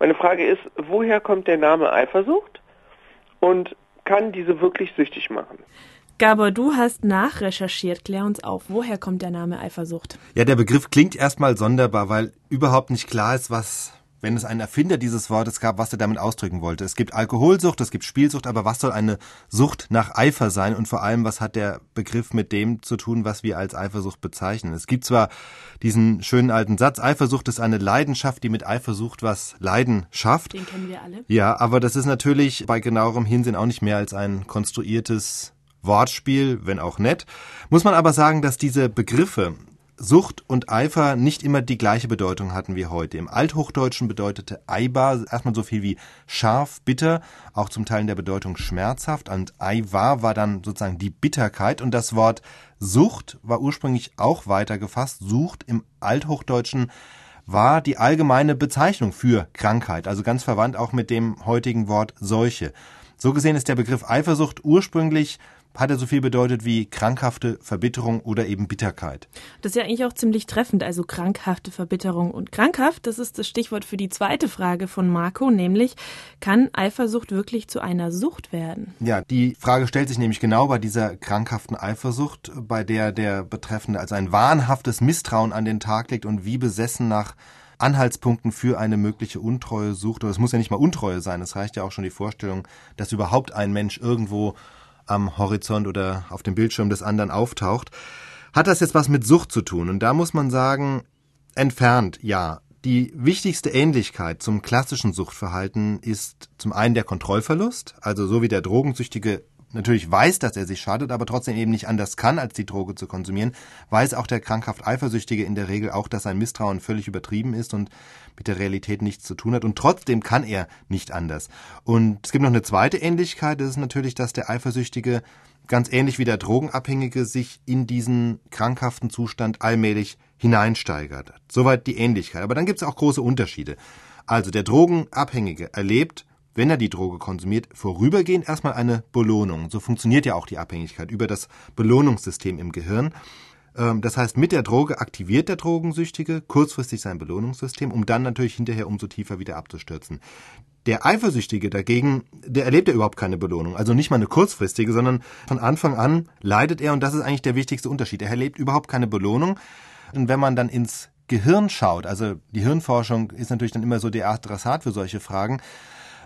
Meine Frage ist, woher kommt der Name Eifersucht und kann diese wirklich süchtig machen? Gabor, du hast nachrecherchiert. Klär uns auf, woher kommt der Name Eifersucht? Ja, der Begriff klingt erstmal sonderbar, weil überhaupt nicht klar ist, was wenn es einen Erfinder dieses Wortes gab, was er damit ausdrücken wollte. Es gibt Alkoholsucht, es gibt Spielsucht, aber was soll eine Sucht nach Eifer sein und vor allem, was hat der Begriff mit dem zu tun, was wir als Eifersucht bezeichnen? Es gibt zwar diesen schönen alten Satz, Eifersucht ist eine Leidenschaft, die mit Eifersucht was Leiden schafft. Den kennen wir alle. Ja, aber das ist natürlich bei genauerem Hinsehen auch nicht mehr als ein konstruiertes Wortspiel, wenn auch nett. Muss man aber sagen, dass diese Begriffe Sucht und Eifer nicht immer die gleiche Bedeutung hatten wie heute. Im Althochdeutschen bedeutete Eibar erstmal so viel wie scharf, bitter, auch zum Teil in der Bedeutung schmerzhaft. Und Eivar war dann sozusagen die Bitterkeit. Und das Wort Sucht war ursprünglich auch weiter gefasst. Sucht im Althochdeutschen war die allgemeine Bezeichnung für Krankheit, also ganz verwandt auch mit dem heutigen Wort Seuche. So gesehen ist der Begriff Eifersucht ursprünglich hat er so viel bedeutet wie krankhafte Verbitterung oder eben Bitterkeit. Das ist ja eigentlich auch ziemlich treffend, also krankhafte Verbitterung. Und krankhaft, das ist das Stichwort für die zweite Frage von Marco, nämlich kann Eifersucht wirklich zu einer Sucht werden? Ja, die Frage stellt sich nämlich genau bei dieser krankhaften Eifersucht, bei der der Betreffende also ein wahnhaftes Misstrauen an den Tag legt und wie besessen nach Anhaltspunkten für eine mögliche Untreue sucht. Oder es muss ja nicht mal Untreue sein, es reicht ja auch schon die Vorstellung, dass überhaupt ein Mensch irgendwo am Horizont oder auf dem Bildschirm des anderen auftaucht. Hat das jetzt was mit Sucht zu tun? Und da muss man sagen, entfernt, ja. Die wichtigste Ähnlichkeit zum klassischen Suchtverhalten ist zum einen der Kontrollverlust, also so wie der Drogensüchtige natürlich weiß, dass er sich schadet, aber trotzdem eben nicht anders kann, als die Droge zu konsumieren, weiß auch der krankhaft Eifersüchtige in der Regel auch, dass sein Misstrauen völlig übertrieben ist und mit der Realität nichts zu tun hat. Und trotzdem kann er nicht anders. Und es gibt noch eine zweite Ähnlichkeit, das ist natürlich, dass der Eifersüchtige ganz ähnlich wie der Drogenabhängige sich in diesen krankhaften Zustand allmählich hineinsteigert. Soweit die Ähnlichkeit. Aber dann gibt es auch große Unterschiede. Also der Drogenabhängige erlebt wenn er die Droge konsumiert, vorübergehend erstmal eine Belohnung. So funktioniert ja auch die Abhängigkeit über das Belohnungssystem im Gehirn. Ähm, das heißt, mit der Droge aktiviert der Drogensüchtige kurzfristig sein Belohnungssystem, um dann natürlich hinterher umso tiefer wieder abzustürzen. Der Eifersüchtige dagegen, der erlebt ja überhaupt keine Belohnung. Also nicht mal eine kurzfristige, sondern von Anfang an leidet er und das ist eigentlich der wichtigste Unterschied. Er erlebt überhaupt keine Belohnung. Und wenn man dann ins Gehirn schaut, also die Hirnforschung ist natürlich dann immer so der Adressat für solche Fragen,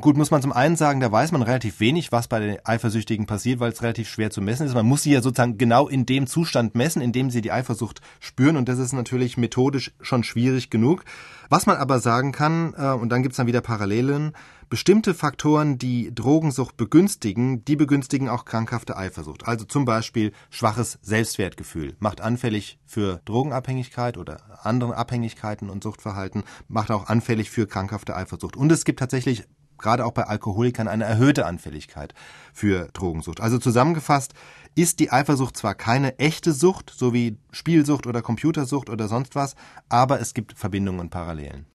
Gut, muss man zum einen sagen, da weiß man relativ wenig, was bei den Eifersüchtigen passiert, weil es relativ schwer zu messen ist. Man muss sie ja sozusagen genau in dem Zustand messen, in dem sie die Eifersucht spüren und das ist natürlich methodisch schon schwierig genug. Was man aber sagen kann, äh, und dann gibt's dann wieder Parallelen, bestimmte Faktoren, die Drogensucht begünstigen, die begünstigen auch krankhafte Eifersucht. Also zum Beispiel schwaches Selbstwertgefühl, macht anfällig für Drogenabhängigkeit oder andere Abhängigkeiten und Suchtverhalten, macht auch anfällig für krankhafte Eifersucht. Und es gibt tatsächlich gerade auch bei Alkoholikern eine erhöhte Anfälligkeit für Drogensucht. Also zusammengefasst ist die Eifersucht zwar keine echte Sucht, so wie Spielsucht oder Computersucht oder sonst was, aber es gibt Verbindungen und Parallelen.